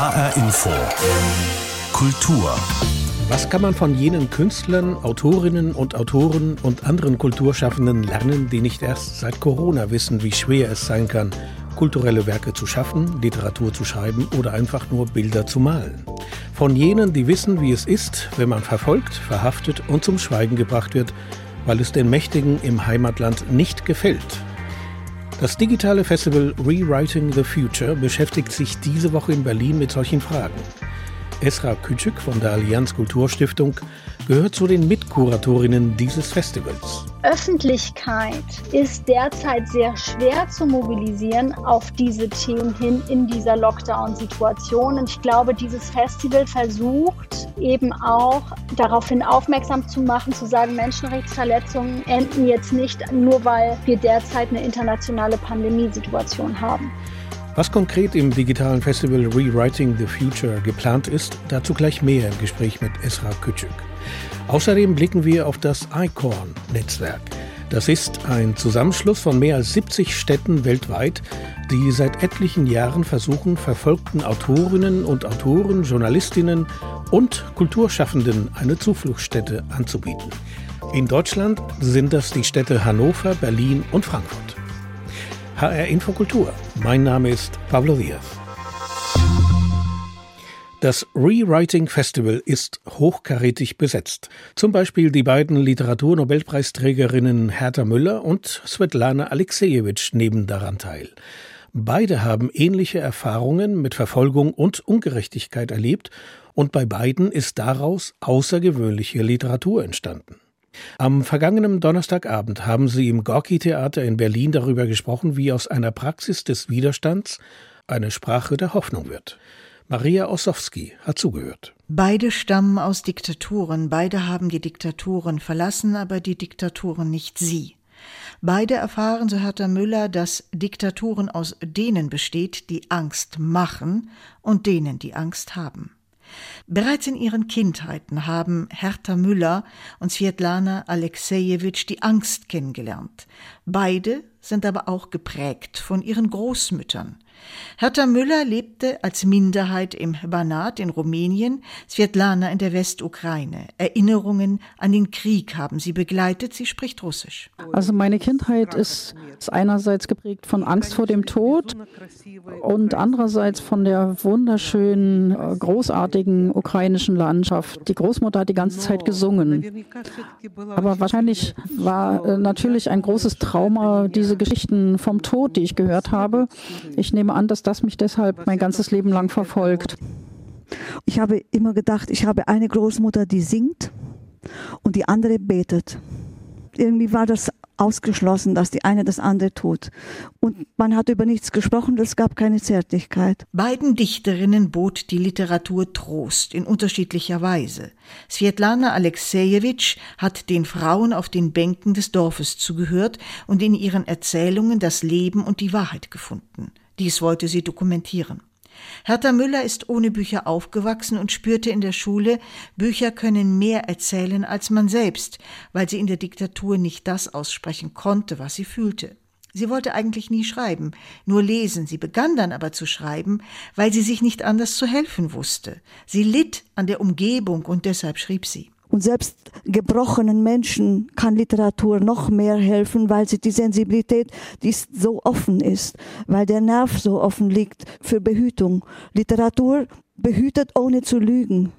HR Info. Kultur. Was kann man von jenen Künstlern, Autorinnen und Autoren und anderen Kulturschaffenden lernen, die nicht erst seit Corona wissen, wie schwer es sein kann, kulturelle Werke zu schaffen, Literatur zu schreiben oder einfach nur Bilder zu malen? Von jenen, die wissen, wie es ist, wenn man verfolgt, verhaftet und zum Schweigen gebracht wird, weil es den Mächtigen im Heimatland nicht gefällt, das digitale Festival Rewriting the Future beschäftigt sich diese Woche in Berlin mit solchen Fragen. Esra Küçük von der Allianz Kulturstiftung gehört zu den Mitkuratorinnen dieses Festivals. Öffentlichkeit ist derzeit sehr schwer zu mobilisieren auf diese Themen hin in dieser Lockdown-Situation. Und ich glaube, dieses Festival versucht eben auch daraufhin aufmerksam zu machen, zu sagen, Menschenrechtsverletzungen enden jetzt nicht nur, weil wir derzeit eine internationale Pandemiesituation haben. Was konkret im digitalen Festival Rewriting the Future geplant ist, dazu gleich mehr im Gespräch mit Esra Küçük. Außerdem blicken wir auf das ICORN-Netzwerk. Das ist ein Zusammenschluss von mehr als 70 Städten weltweit, die seit etlichen Jahren versuchen, verfolgten Autorinnen und Autoren, Journalistinnen und Kulturschaffenden eine Zufluchtsstätte anzubieten. In Deutschland sind das die Städte Hannover, Berlin und Frankfurt. HR Infokultur. Mein Name ist Pablo Diaz. Das Rewriting Festival ist hochkarätig besetzt. Zum Beispiel die beiden Literaturnobelpreisträgerinnen Hertha Müller und Svetlana Alexejewitsch nehmen daran teil. Beide haben ähnliche Erfahrungen mit Verfolgung und Ungerechtigkeit erlebt und bei beiden ist daraus außergewöhnliche Literatur entstanden. Am vergangenen Donnerstagabend haben Sie im Gorki-Theater in Berlin darüber gesprochen, wie aus einer Praxis des Widerstands eine Sprache der Hoffnung wird. Maria Ossowski hat zugehört. Beide stammen aus Diktaturen, beide haben die Diktaturen verlassen, aber die Diktaturen nicht sie. Beide erfahren, so Hertha Müller, dass Diktaturen aus denen besteht, die Angst machen und denen, die Angst haben. Bereits in ihren Kindheiten haben Hertha Müller und Svetlana Alexejewitsch die Angst kennengelernt. Beide sind aber auch geprägt von ihren Großmüttern. Hertha Müller lebte als Minderheit im Banat in Rumänien, Svetlana in der Westukraine. Erinnerungen an den Krieg haben sie begleitet, sie spricht Russisch. Also meine Kindheit ist einerseits geprägt von Angst vor dem Tod und andererseits von der wunderschönen, äh, großartigen ukrainischen Landschaft. Die Großmutter hat die ganze Zeit gesungen. Aber wahrscheinlich war äh, natürlich ein großes Trauma diese Geschichten vom Tod, die ich gehört habe. Ich nehme an, dass das mich deshalb mein ganzes Leben lang verfolgt. Ich habe immer gedacht, ich habe eine Großmutter, die singt und die andere betet. Irgendwie war das ausgeschlossen, dass die eine das andere tut. Und man hat über nichts gesprochen, es gab keine Zärtlichkeit. Beiden Dichterinnen bot die Literatur Trost in unterschiedlicher Weise. Svetlana Alexejewitsch hat den Frauen auf den Bänken des Dorfes zugehört und in ihren Erzählungen das Leben und die Wahrheit gefunden. Dies wollte sie dokumentieren. Hertha Müller ist ohne Bücher aufgewachsen und spürte in der Schule, Bücher können mehr erzählen als man selbst, weil sie in der Diktatur nicht das aussprechen konnte, was sie fühlte. Sie wollte eigentlich nie schreiben, nur lesen. Sie begann dann aber zu schreiben, weil sie sich nicht anders zu helfen wusste. Sie litt an der Umgebung und deshalb schrieb sie. Und selbst gebrochenen Menschen kann Literatur noch mehr helfen, weil sie die Sensibilität, die so offen ist, weil der Nerv so offen liegt für Behütung. Literatur behütet ohne zu lügen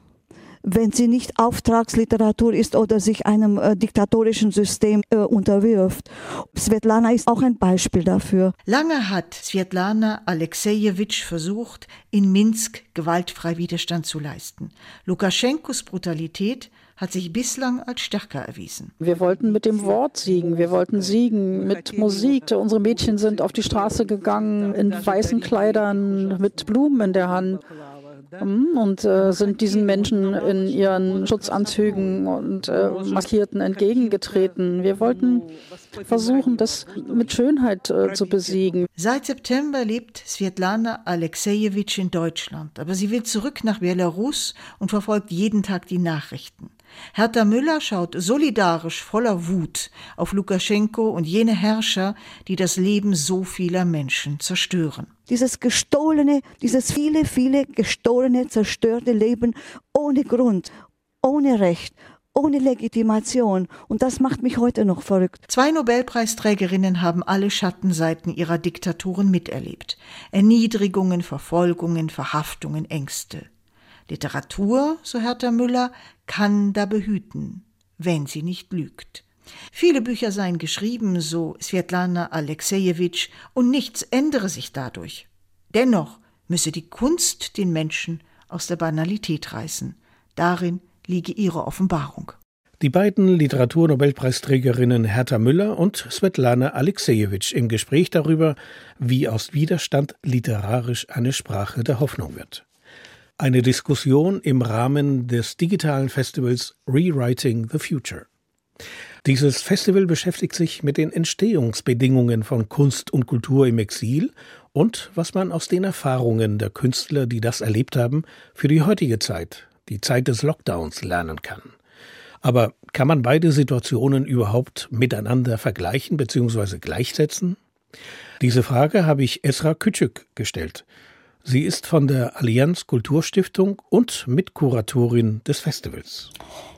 wenn sie nicht Auftragsliteratur ist oder sich einem äh, diktatorischen System äh, unterwirft. Svetlana ist auch ein Beispiel dafür. Lange hat Svetlana Alexejewitsch versucht, in Minsk gewaltfrei Widerstand zu leisten. Lukaschenkos Brutalität hat sich bislang als stärker erwiesen. Wir wollten mit dem Wort siegen, wir wollten siegen mit Musik. Unsere Mädchen sind auf die Straße gegangen in weißen Kleidern mit Blumen in der Hand hm, und äh, sind diesen Menschen in ihren Schutzanzügen und äh, Maskierten entgegengetreten. Wir wollten versuchen, das mit Schönheit äh, zu besiegen. Seit September lebt Svetlana Alexejewitsch in Deutschland, aber sie will zurück nach Belarus und verfolgt jeden Tag die Nachrichten. Hertha Müller schaut solidarisch voller Wut auf Lukaschenko und jene Herrscher, die das Leben so vieler Menschen zerstören. Dieses gestohlene, dieses viele, viele gestohlene, zerstörte Leben ohne Grund, ohne Recht, ohne Legitimation. Und das macht mich heute noch verrückt. Zwei Nobelpreisträgerinnen haben alle Schattenseiten ihrer Diktaturen miterlebt. Erniedrigungen, Verfolgungen, Verhaftungen, Ängste. Literatur, so Hertha Müller, kann da behüten, wenn sie nicht lügt. Viele Bücher seien geschrieben, so Svetlana Alexejewitsch, und nichts ändere sich dadurch. Dennoch müsse die Kunst den Menschen aus der Banalität reißen. Darin liege ihre Offenbarung. Die beiden Literaturnobelpreisträgerinnen Hertha Müller und Svetlana Alexejewitsch im Gespräch darüber, wie aus Widerstand literarisch eine Sprache der Hoffnung wird. Eine Diskussion im Rahmen des digitalen Festivals Rewriting the Future. Dieses Festival beschäftigt sich mit den Entstehungsbedingungen von Kunst und Kultur im Exil und was man aus den Erfahrungen der Künstler, die das erlebt haben, für die heutige Zeit, die Zeit des Lockdowns, lernen kann. Aber kann man beide Situationen überhaupt miteinander vergleichen bzw. gleichsetzen? Diese Frage habe ich Esra Küçük gestellt. Sie ist von der Allianz Kulturstiftung und Mitkuratorin des Festivals.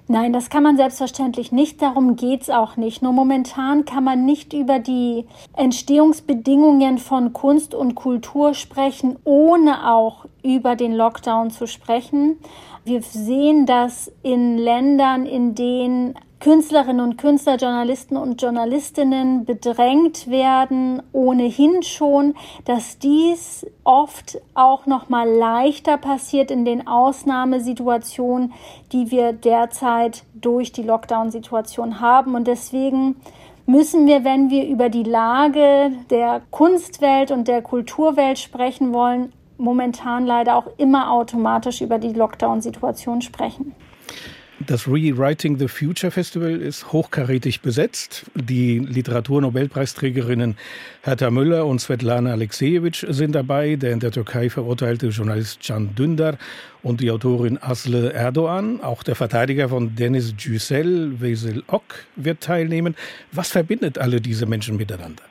Nein, das kann man selbstverständlich nicht. Darum geht es auch nicht. Nur momentan kann man nicht über die Entstehungsbedingungen von Kunst und Kultur sprechen, ohne auch über den Lockdown zu sprechen. Wir sehen das in Ländern, in denen Künstlerinnen und Künstler, Journalisten und Journalistinnen bedrängt werden, ohnehin schon, dass dies oft auch noch mal leichter passiert in den Ausnahmesituationen, die wir derzeit durch die Lockdown-Situation haben und deswegen müssen wir, wenn wir über die Lage der Kunstwelt und der Kulturwelt sprechen wollen, momentan leider auch immer automatisch über die Lockdown-Situation sprechen. Das Rewriting the Future Festival ist hochkarätig besetzt. Die Literaturnobelpreisträgerinnen Hertha Müller und Svetlana Alexejewitsch sind dabei, der in der Türkei verurteilte Journalist Can Dündar und die Autorin Asle Erdogan. Auch der Verteidiger von Deniz Yücel, Veysel Ok, wird teilnehmen. Was verbindet alle diese Menschen miteinander?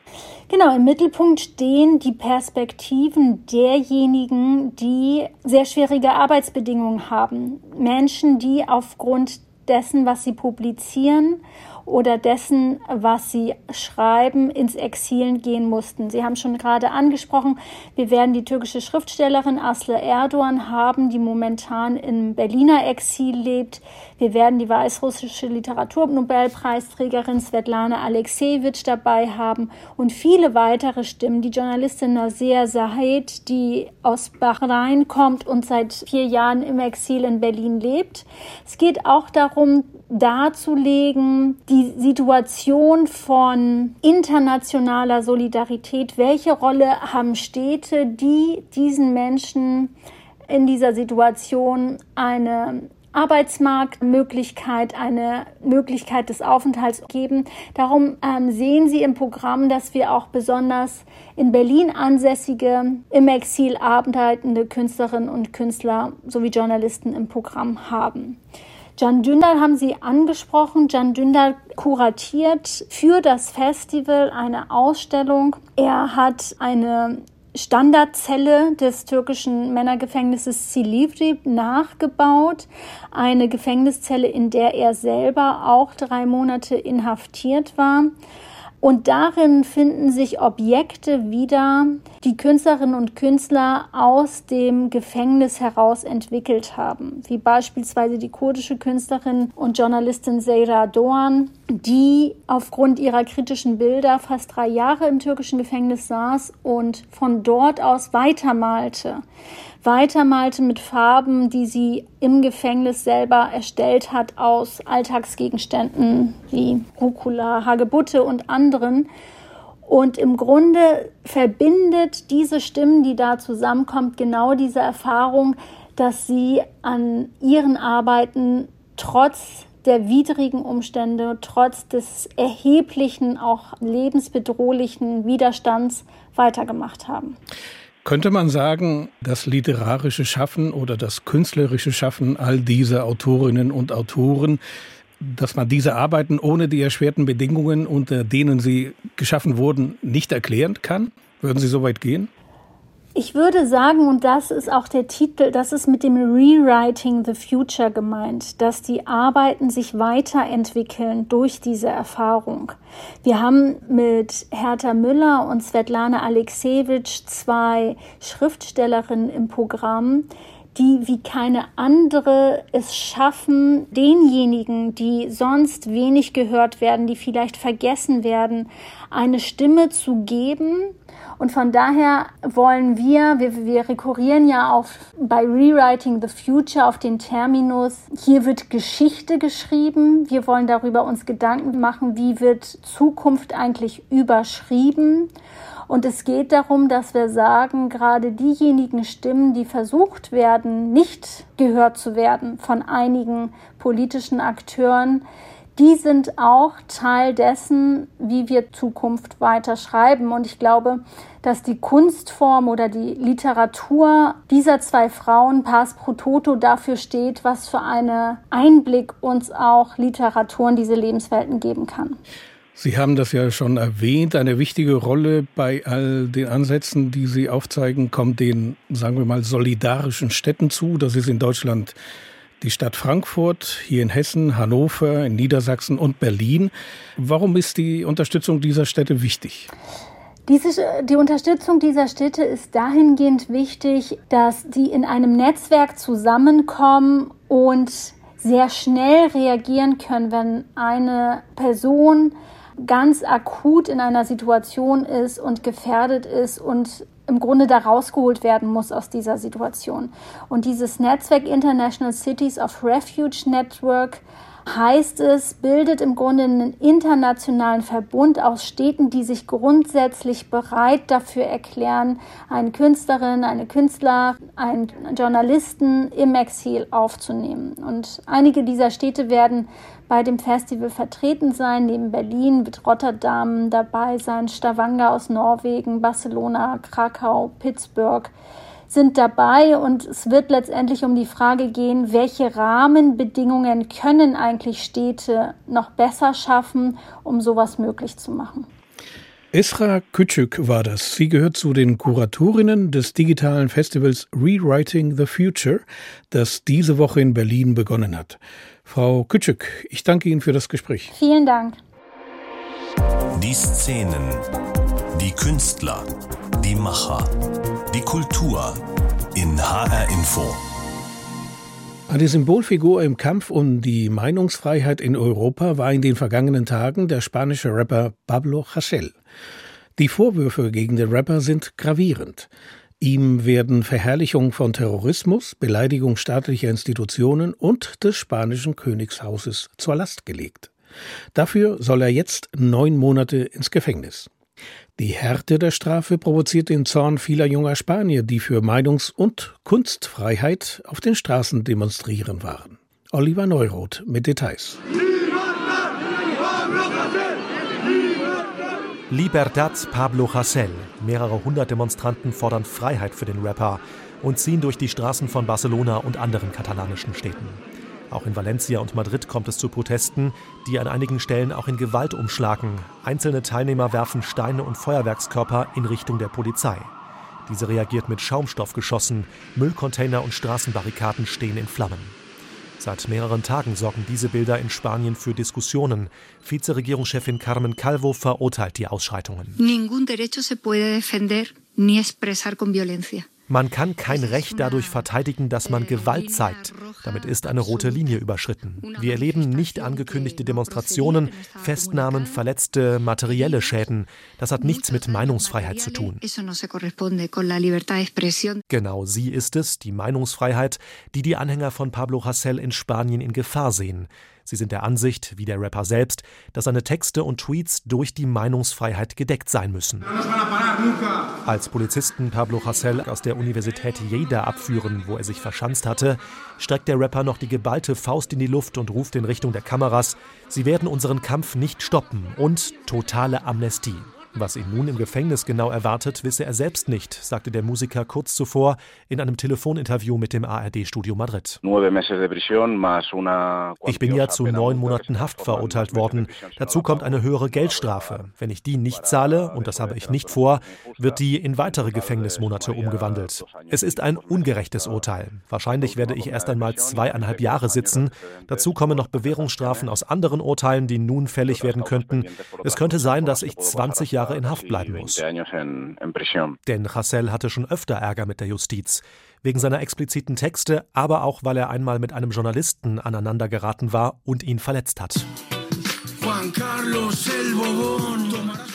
Genau, im Mittelpunkt stehen die Perspektiven derjenigen, die sehr schwierige Arbeitsbedingungen haben. Menschen, die aufgrund dessen, was sie publizieren oder dessen, was sie schreiben, ins Exil gehen mussten. Sie haben schon gerade angesprochen, wir werden die türkische Schriftstellerin Aslı Erdogan haben, die momentan im Berliner Exil lebt. Wir werden die weißrussische Literaturnobelpreisträgerin Svetlana Alexejewitsch dabei haben und viele weitere Stimmen. Die Journalistin Nazir Said, die aus Bahrain kommt und seit vier Jahren im Exil in Berlin lebt. Es geht auch darum, darzulegen, die Situation von internationaler Solidarität. Welche Rolle haben Städte, die diesen Menschen in dieser Situation eine Arbeitsmarktmöglichkeit, eine Möglichkeit des Aufenthalts geben. Darum ähm, sehen Sie im Programm, dass wir auch besonders in Berlin ansässige, im Exil arbeitende Künstlerinnen und Künstler sowie Journalisten im Programm haben. Can Dündar haben Sie angesprochen. Can Dündar kuratiert für das Festival eine Ausstellung. Er hat eine Standardzelle des türkischen Männergefängnisses Silivri nachgebaut. Eine Gefängniszelle, in der er selber auch drei Monate inhaftiert war. Und darin finden sich Objekte wieder, die Künstlerinnen und Künstler aus dem Gefängnis heraus entwickelt haben, wie beispielsweise die kurdische Künstlerin und Journalistin Zeyra Doğan, die aufgrund ihrer kritischen Bilder fast drei Jahre im türkischen Gefängnis saß und von dort aus weitermalte weitermalte mit Farben, die sie im Gefängnis selber erstellt hat aus Alltagsgegenständen wie Rucola, Hagebutte und anderen. Und im Grunde verbindet diese Stimmen, die da zusammenkommt, genau diese Erfahrung, dass sie an ihren Arbeiten trotz der widrigen Umstände, trotz des erheblichen, auch lebensbedrohlichen Widerstands weitergemacht haben. Könnte man sagen, das literarische Schaffen oder das künstlerische Schaffen all dieser Autorinnen und Autoren, dass man diese Arbeiten ohne die erschwerten Bedingungen, unter denen sie geschaffen wurden, nicht erklären kann? Würden Sie so weit gehen? Ich würde sagen, und das ist auch der Titel, das ist mit dem Rewriting the Future gemeint, dass die Arbeiten sich weiterentwickeln durch diese Erfahrung. Wir haben mit Hertha Müller und Svetlana Alexievich zwei Schriftstellerinnen im Programm, die wie keine andere es schaffen, denjenigen, die sonst wenig gehört werden, die vielleicht vergessen werden, eine Stimme zu geben. Und von daher wollen wir, wir, wir rekurrieren ja auf, bei Rewriting the Future auf den Terminus, hier wird Geschichte geschrieben. Wir wollen darüber uns Gedanken machen, wie wird Zukunft eigentlich überschrieben. Und es geht darum, dass wir sagen, gerade diejenigen Stimmen, die versucht werden, nicht gehört zu werden von einigen politischen Akteuren, die sind auch Teil dessen, wie wir Zukunft weiter schreiben. Und ich glaube, dass die Kunstform oder die Literatur dieser zwei Frauen, Pars pro Toto, dafür steht, was für einen Einblick uns auch Literatur in diese Lebenswelten geben kann. Sie haben das ja schon erwähnt. Eine wichtige Rolle bei all den Ansätzen, die Sie aufzeigen, kommt den, sagen wir mal, solidarischen Städten zu. Das ist in Deutschland die Stadt Frankfurt, hier in Hessen, Hannover, in Niedersachsen und Berlin. Warum ist die Unterstützung dieser Städte wichtig? Diese, die Unterstützung dieser Städte ist dahingehend wichtig, dass die in einem Netzwerk zusammenkommen und sehr schnell reagieren können, wenn eine Person ganz akut in einer Situation ist und gefährdet ist und im Grunde da rausgeholt werden muss aus dieser Situation. Und dieses Netzwerk International Cities of Refuge Network heißt es, bildet im Grunde einen internationalen Verbund aus Städten, die sich grundsätzlich bereit dafür erklären, eine Künstlerin, eine Künstler, einen Journalisten im Exil aufzunehmen. Und einige dieser Städte werden bei dem Festival vertreten sein. Neben Berlin wird Rotterdam dabei sein, Stavanger aus Norwegen, Barcelona, Krakau, Pittsburgh sind dabei und es wird letztendlich um die Frage gehen, welche Rahmenbedingungen können eigentlich Städte noch besser schaffen, um sowas möglich zu machen. Esra Küçük war das. Sie gehört zu den Kuratorinnen des digitalen Festivals Rewriting the Future, das diese Woche in Berlin begonnen hat. Frau Kütschük, ich danke Ihnen für das Gespräch. Vielen Dank. Die Szenen, die Künstler, die Macher, die Kultur in HR Info. Eine Symbolfigur im Kampf um die Meinungsfreiheit in Europa war in den vergangenen Tagen der spanische Rapper Pablo Hasél. Die Vorwürfe gegen den Rapper sind gravierend. Ihm werden Verherrlichung von Terrorismus, Beleidigung staatlicher Institutionen und des spanischen Königshauses zur Last gelegt. Dafür soll er jetzt neun Monate ins Gefängnis. Die Härte der Strafe provoziert den Zorn vieler junger Spanier, die für Meinungs- und Kunstfreiheit auf den Straßen demonstrieren waren. Oliver Neuroth mit Details. Libertad Pablo Hasél. Mehrere hundert Demonstranten fordern Freiheit für den Rapper und ziehen durch die Straßen von Barcelona und anderen katalanischen Städten. Auch in Valencia und Madrid kommt es zu Protesten, die an einigen Stellen auch in Gewalt umschlagen. Einzelne Teilnehmer werfen Steine und Feuerwerkskörper in Richtung der Polizei. Diese reagiert mit Schaumstoffgeschossen, Müllcontainer und Straßenbarrikaden stehen in Flammen. Seit mehreren Tagen sorgen diese Bilder in Spanien für Diskussionen. Vizeregierungschefin Carmen Calvo verurteilt die Ausschreitungen. Ningún derecho se puede defender ni expresar con violencia. Man kann kein Recht dadurch verteidigen, dass man Gewalt zeigt. Damit ist eine rote Linie überschritten. Wir erleben nicht angekündigte Demonstrationen, Festnahmen, Verletzte, materielle Schäden. Das hat nichts mit Meinungsfreiheit zu tun. Genau sie ist es, die Meinungsfreiheit, die die Anhänger von Pablo Hasél in Spanien in Gefahr sehen. Sie sind der Ansicht, wie der Rapper selbst, dass seine Texte und Tweets durch die Meinungsfreiheit gedeckt sein müssen. Als Polizisten Pablo Hasél aus der Universität Lleida abführen, wo er sich verschanzt hatte, streckt der Rapper noch die geballte Faust in die Luft und ruft in Richtung der Kameras, sie werden unseren Kampf nicht stoppen und totale Amnestie. Was ihn nun im Gefängnis genau erwartet, wisse er selbst nicht, sagte der Musiker kurz zuvor in einem Telefoninterview mit dem ARD-Studio Madrid. Ich bin ja zu neun Monaten Haft verurteilt worden. Dazu kommt eine höhere Geldstrafe. Wenn ich die nicht zahle, und das habe ich nicht vor, wird die in weitere Gefängnismonate umgewandelt. Es ist ein ungerechtes Urteil. Wahrscheinlich werde ich erst einmal zweieinhalb Jahre sitzen. Dazu kommen noch Bewährungsstrafen aus anderen Urteilen, die nun fällig werden könnten. Es könnte sein, dass ich 20 Jahre Jahre in Haft bleiben muss. Denn Chassel hatte schon öfter Ärger mit der Justiz. Wegen seiner expliziten Texte, aber auch weil er einmal mit einem Journalisten aneinandergeraten war und ihn verletzt hat.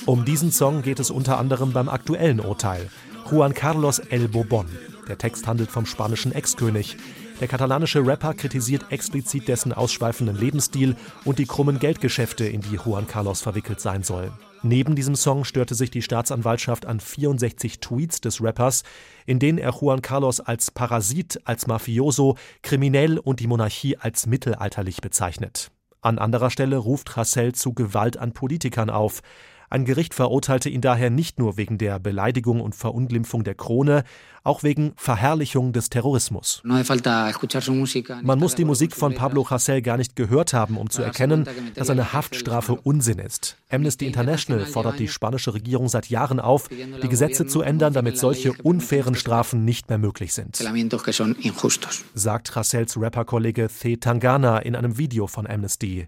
Um diesen Song geht es unter anderem beim aktuellen Urteil. Juan Carlos El Bobon. Der Text handelt vom spanischen Ex-König. Der katalanische Rapper kritisiert explizit dessen ausschweifenden Lebensstil und die krummen Geldgeschäfte, in die Juan Carlos verwickelt sein soll. Neben diesem Song störte sich die Staatsanwaltschaft an 64 Tweets des Rappers, in denen er Juan Carlos als Parasit, als Mafioso, kriminell und die Monarchie als mittelalterlich bezeichnet. An anderer Stelle ruft Hassel zu Gewalt an Politikern auf. Ein Gericht verurteilte ihn daher nicht nur wegen der Beleidigung und Verunglimpfung der Krone, auch wegen Verherrlichung des Terrorismus. Man muss die Musik von Pablo Hasél gar nicht gehört haben, um zu erkennen, dass eine Haftstrafe Unsinn ist. Amnesty International fordert die spanische Regierung seit Jahren auf, die Gesetze zu ändern, damit solche unfairen Strafen nicht mehr möglich sind. Sagt Haséls Rapperkollege The Tangana in einem Video von Amnesty.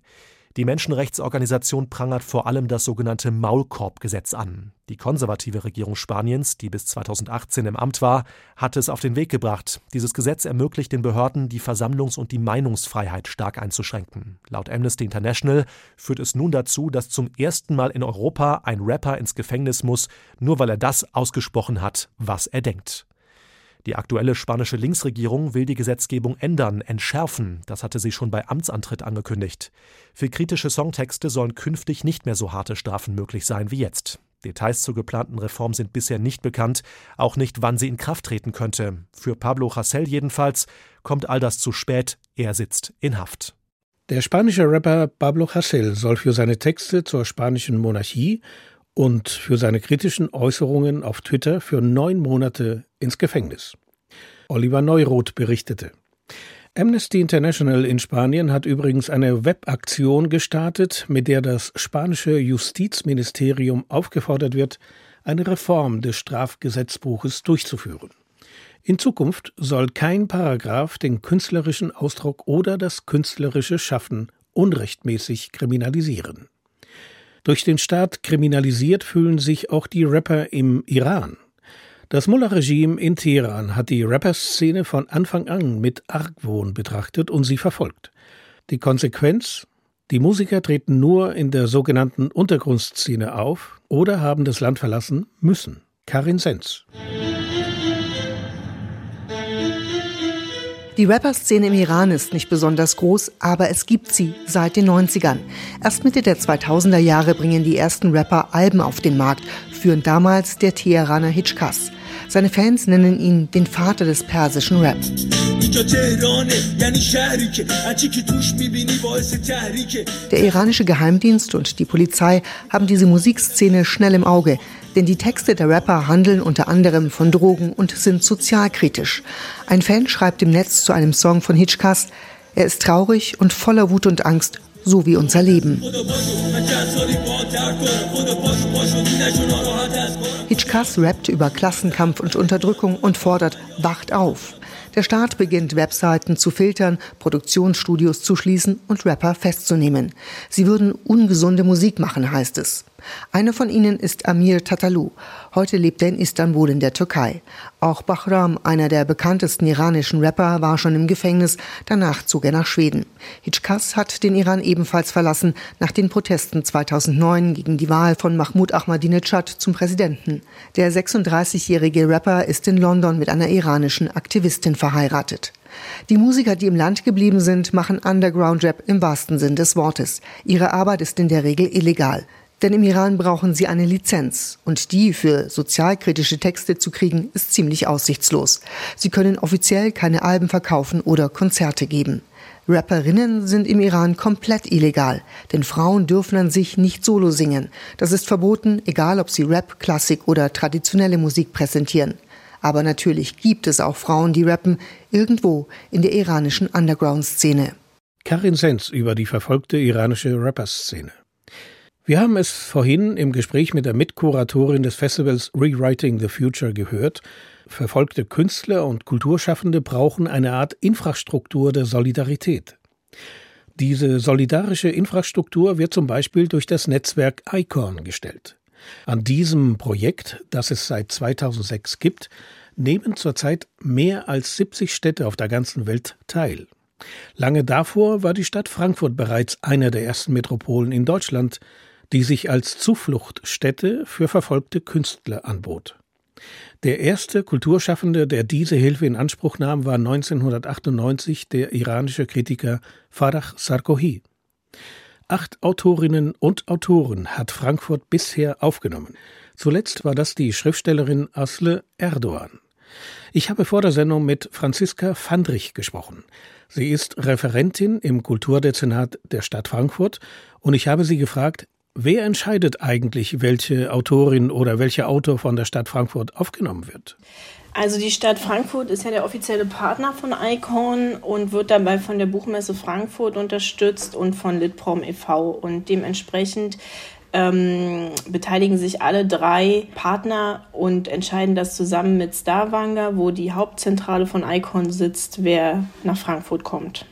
Die Menschenrechtsorganisation prangert vor allem das sogenannte Maulkorbgesetz an. Die konservative Regierung Spaniens, die bis 2018 im Amt war, hat es auf den Weg gebracht. Dieses Gesetz ermöglicht den Behörden, die Versammlungs- und die Meinungsfreiheit stark einzuschränken. Laut Amnesty International führt es nun dazu, dass zum ersten Mal in Europa ein Rapper ins Gefängnis muss, nur weil er das ausgesprochen hat, was er denkt. Die aktuelle spanische Linksregierung will die Gesetzgebung ändern, entschärfen. Das hatte sie schon bei Amtsantritt angekündigt. Für kritische Songtexte sollen künftig nicht mehr so harte Strafen möglich sein wie jetzt. Details zur geplanten Reform sind bisher nicht bekannt, auch nicht, wann sie in Kraft treten könnte. Für Pablo Hassel jedenfalls kommt all das zu spät, er sitzt in Haft. Der spanische Rapper Pablo Hassel soll für seine Texte zur spanischen Monarchie und für seine kritischen Äußerungen auf Twitter für neun Monate ins Gefängnis. Oliver Neuroth berichtete. Amnesty International in Spanien hat übrigens eine Webaktion gestartet, mit der das spanische Justizministerium aufgefordert wird, eine Reform des Strafgesetzbuches durchzuführen. In Zukunft soll kein Paragraph den künstlerischen Ausdruck oder das künstlerische Schaffen unrechtmäßig kriminalisieren. Durch den Staat kriminalisiert fühlen sich auch die Rapper im Iran. Das Mullah-Regime in Teheran hat die Rapper-Szene von Anfang an mit Argwohn betrachtet und sie verfolgt. Die Konsequenz? Die Musiker treten nur in der sogenannten Untergrundszene auf oder haben das Land verlassen müssen. Karin Sens. Die Rapper-Szene im Iran ist nicht besonders groß, aber es gibt sie seit den 90ern. Erst Mitte der 2000er Jahre bringen die ersten Rapper Alben auf den Markt, führen damals der Teheraner Hitchkas. Seine Fans nennen ihn den Vater des persischen Rap. Der iranische Geheimdienst und die Polizei haben diese Musikszene schnell im Auge. Denn die Texte der Rapper handeln unter anderem von Drogen und sind sozialkritisch. Ein Fan schreibt im Netz zu einem Song von Hitchcast, er ist traurig und voller Wut und Angst, so wie unser Leben. Hitchcast rappt über Klassenkampf und Unterdrückung und fordert, wacht auf. Der Staat beginnt Webseiten zu filtern, Produktionsstudios zu schließen und Rapper festzunehmen. Sie würden ungesunde Musik machen, heißt es. Einer von ihnen ist Amir Tatalu. Heute lebt er in Istanbul in der Türkei. Auch Bahram, einer der bekanntesten iranischen Rapper, war schon im Gefängnis. Danach zog er nach Schweden. Hitchkas hat den Iran ebenfalls verlassen nach den Protesten 2009 gegen die Wahl von Mahmoud Ahmadinejad zum Präsidenten. Der 36-jährige Rapper ist in London mit einer iranischen Aktivistin verheiratet. Die Musiker, die im Land geblieben sind, machen Underground-Rap im wahrsten Sinn des Wortes. Ihre Arbeit ist in der Regel illegal. Denn im Iran brauchen sie eine Lizenz und die für sozialkritische Texte zu kriegen, ist ziemlich aussichtslos. Sie können offiziell keine Alben verkaufen oder Konzerte geben. Rapperinnen sind im Iran komplett illegal, denn Frauen dürfen an sich nicht solo singen. Das ist verboten, egal ob sie Rap, Klassik oder traditionelle Musik präsentieren. Aber natürlich gibt es auch Frauen, die rappen, irgendwo in der iranischen Underground-Szene. Karin Sens über die verfolgte iranische Rapper-Szene. Wir haben es vorhin im Gespräch mit der Mitkuratorin des Festivals Rewriting the Future gehört. Verfolgte Künstler und Kulturschaffende brauchen eine Art Infrastruktur der Solidarität. Diese solidarische Infrastruktur wird zum Beispiel durch das Netzwerk ICON gestellt. An diesem Projekt, das es seit 2006 gibt, nehmen zurzeit mehr als 70 Städte auf der ganzen Welt teil. Lange davor war die Stadt Frankfurt bereits einer der ersten Metropolen in Deutschland, die sich als Zufluchtstätte für verfolgte Künstler anbot. Der erste Kulturschaffende, der diese Hilfe in Anspruch nahm, war 1998 der iranische Kritiker Farah Sarkohi. Acht Autorinnen und Autoren hat Frankfurt bisher aufgenommen. Zuletzt war das die Schriftstellerin Asle Erdogan. Ich habe vor der Sendung mit Franziska Fandrich gesprochen. Sie ist Referentin im Kulturdezernat der Stadt Frankfurt und ich habe sie gefragt, wer entscheidet eigentlich, welche Autorin oder welcher Autor von der Stadt Frankfurt aufgenommen wird? Also die Stadt Frankfurt ist ja der offizielle Partner von ICON und wird dabei von der Buchmesse Frankfurt unterstützt und von Litprom e.V. Und dementsprechend ähm, beteiligen sich alle drei Partner und entscheiden das zusammen mit Starwanger, wo die Hauptzentrale von ICON sitzt, wer nach Frankfurt kommt.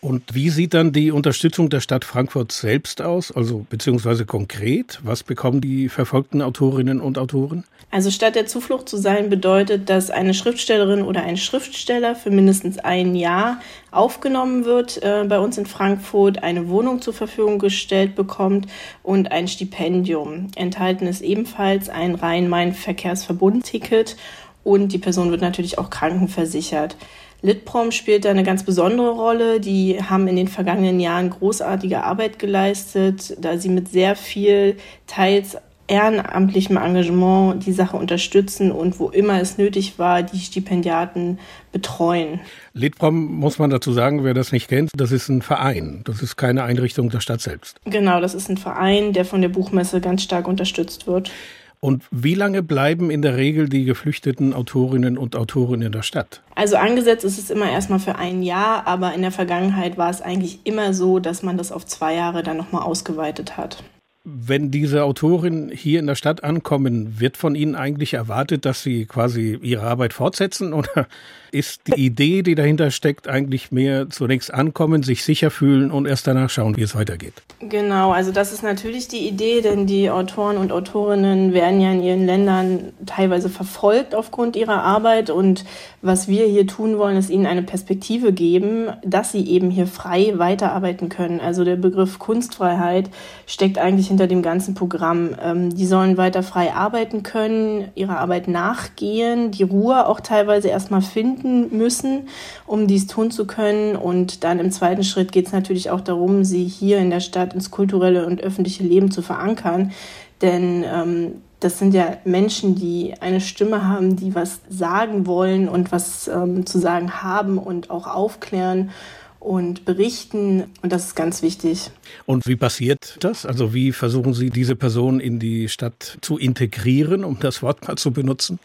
Und wie sieht dann die Unterstützung der Stadt Frankfurt selbst aus, also beziehungsweise konkret? Was bekommen die verfolgten Autorinnen und Autoren? Also statt der Zuflucht zu sein bedeutet, dass eine Schriftstellerin oder ein Schriftsteller für mindestens ein Jahr aufgenommen wird äh, bei uns in Frankfurt, eine Wohnung zur Verfügung gestellt bekommt und ein Stipendium. Enthalten ist ebenfalls ein Rhein-Main-Verkehrsverbund-Ticket und die Person wird natürlich auch krankenversichert. Litprom spielt da eine ganz besondere Rolle. Die haben in den vergangenen Jahren großartige Arbeit geleistet, da sie mit sehr viel teils ehrenamtlichem Engagement die Sache unterstützen und wo immer es nötig war, die Stipendiaten betreuen. Litprom muss man dazu sagen, wer das nicht kennt, das ist ein Verein. Das ist keine Einrichtung der Stadt selbst. Genau, das ist ein Verein, der von der Buchmesse ganz stark unterstützt wird. Und wie lange bleiben in der Regel die geflüchteten Autorinnen und Autoren in der Stadt? Also angesetzt ist es immer erstmal für ein Jahr, aber in der Vergangenheit war es eigentlich immer so, dass man das auf zwei Jahre dann nochmal ausgeweitet hat. Wenn diese Autorinnen hier in der Stadt ankommen, wird von ihnen eigentlich erwartet, dass sie quasi ihre Arbeit fortsetzen oder ist die Idee, die dahinter steckt, eigentlich mehr zunächst ankommen, sich sicher fühlen und erst danach schauen, wie es weitergeht? Genau, also das ist natürlich die Idee, denn die Autoren und Autorinnen werden ja in ihren Ländern teilweise verfolgt aufgrund ihrer Arbeit und was wir hier tun wollen, ist ihnen eine Perspektive geben, dass sie eben hier frei weiterarbeiten können. Also der Begriff Kunstfreiheit steckt eigentlich hinter dem ganzen Programm. Ähm, die sollen weiter frei arbeiten können, ihrer Arbeit nachgehen, die Ruhe auch teilweise erstmal finden müssen, um dies tun zu können. Und dann im zweiten Schritt geht es natürlich auch darum, sie hier in der Stadt ins kulturelle und öffentliche Leben zu verankern. Denn ähm, das sind ja Menschen, die eine Stimme haben, die was sagen wollen und was ähm, zu sagen haben und auch aufklären und berichten. Und das ist ganz wichtig. Und wie passiert das? Also wie versuchen Sie, diese Person in die Stadt zu integrieren, um das Wort mal zu benutzen?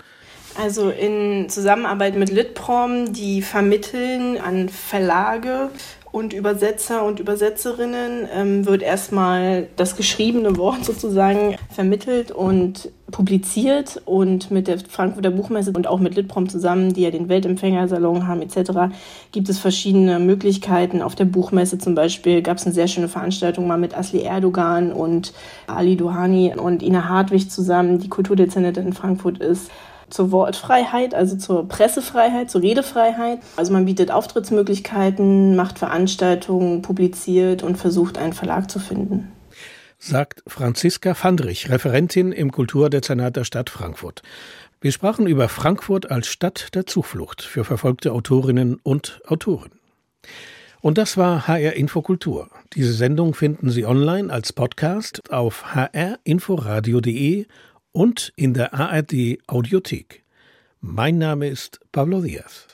Also in Zusammenarbeit mit Litprom, die vermitteln an Verlage und Übersetzer und Übersetzerinnen ähm, wird erstmal das geschriebene Wort sozusagen vermittelt und publiziert und mit der Frankfurter Buchmesse und auch mit Litprom zusammen, die ja den Weltempfängersalon haben etc., gibt es verschiedene Möglichkeiten. Auf der Buchmesse zum Beispiel gab es eine sehr schöne Veranstaltung mal mit Asli Erdogan und Ali Duhani und Ina Hartwig zusammen, die Kulturdezernentin in Frankfurt ist zur Wortfreiheit, also zur Pressefreiheit, zur Redefreiheit. Also man bietet Auftrittsmöglichkeiten, macht Veranstaltungen, publiziert und versucht einen Verlag zu finden. Sagt Franziska Fandrich, Referentin im Kulturdezernat der Stadt Frankfurt. Wir sprachen über Frankfurt als Stadt der Zuflucht für verfolgte Autorinnen und Autoren. Und das war HR Infokultur. Diese Sendung finden Sie online als Podcast auf hrinforadio.de und in der ARD Audiothek. Mein Name ist Pablo Diaz.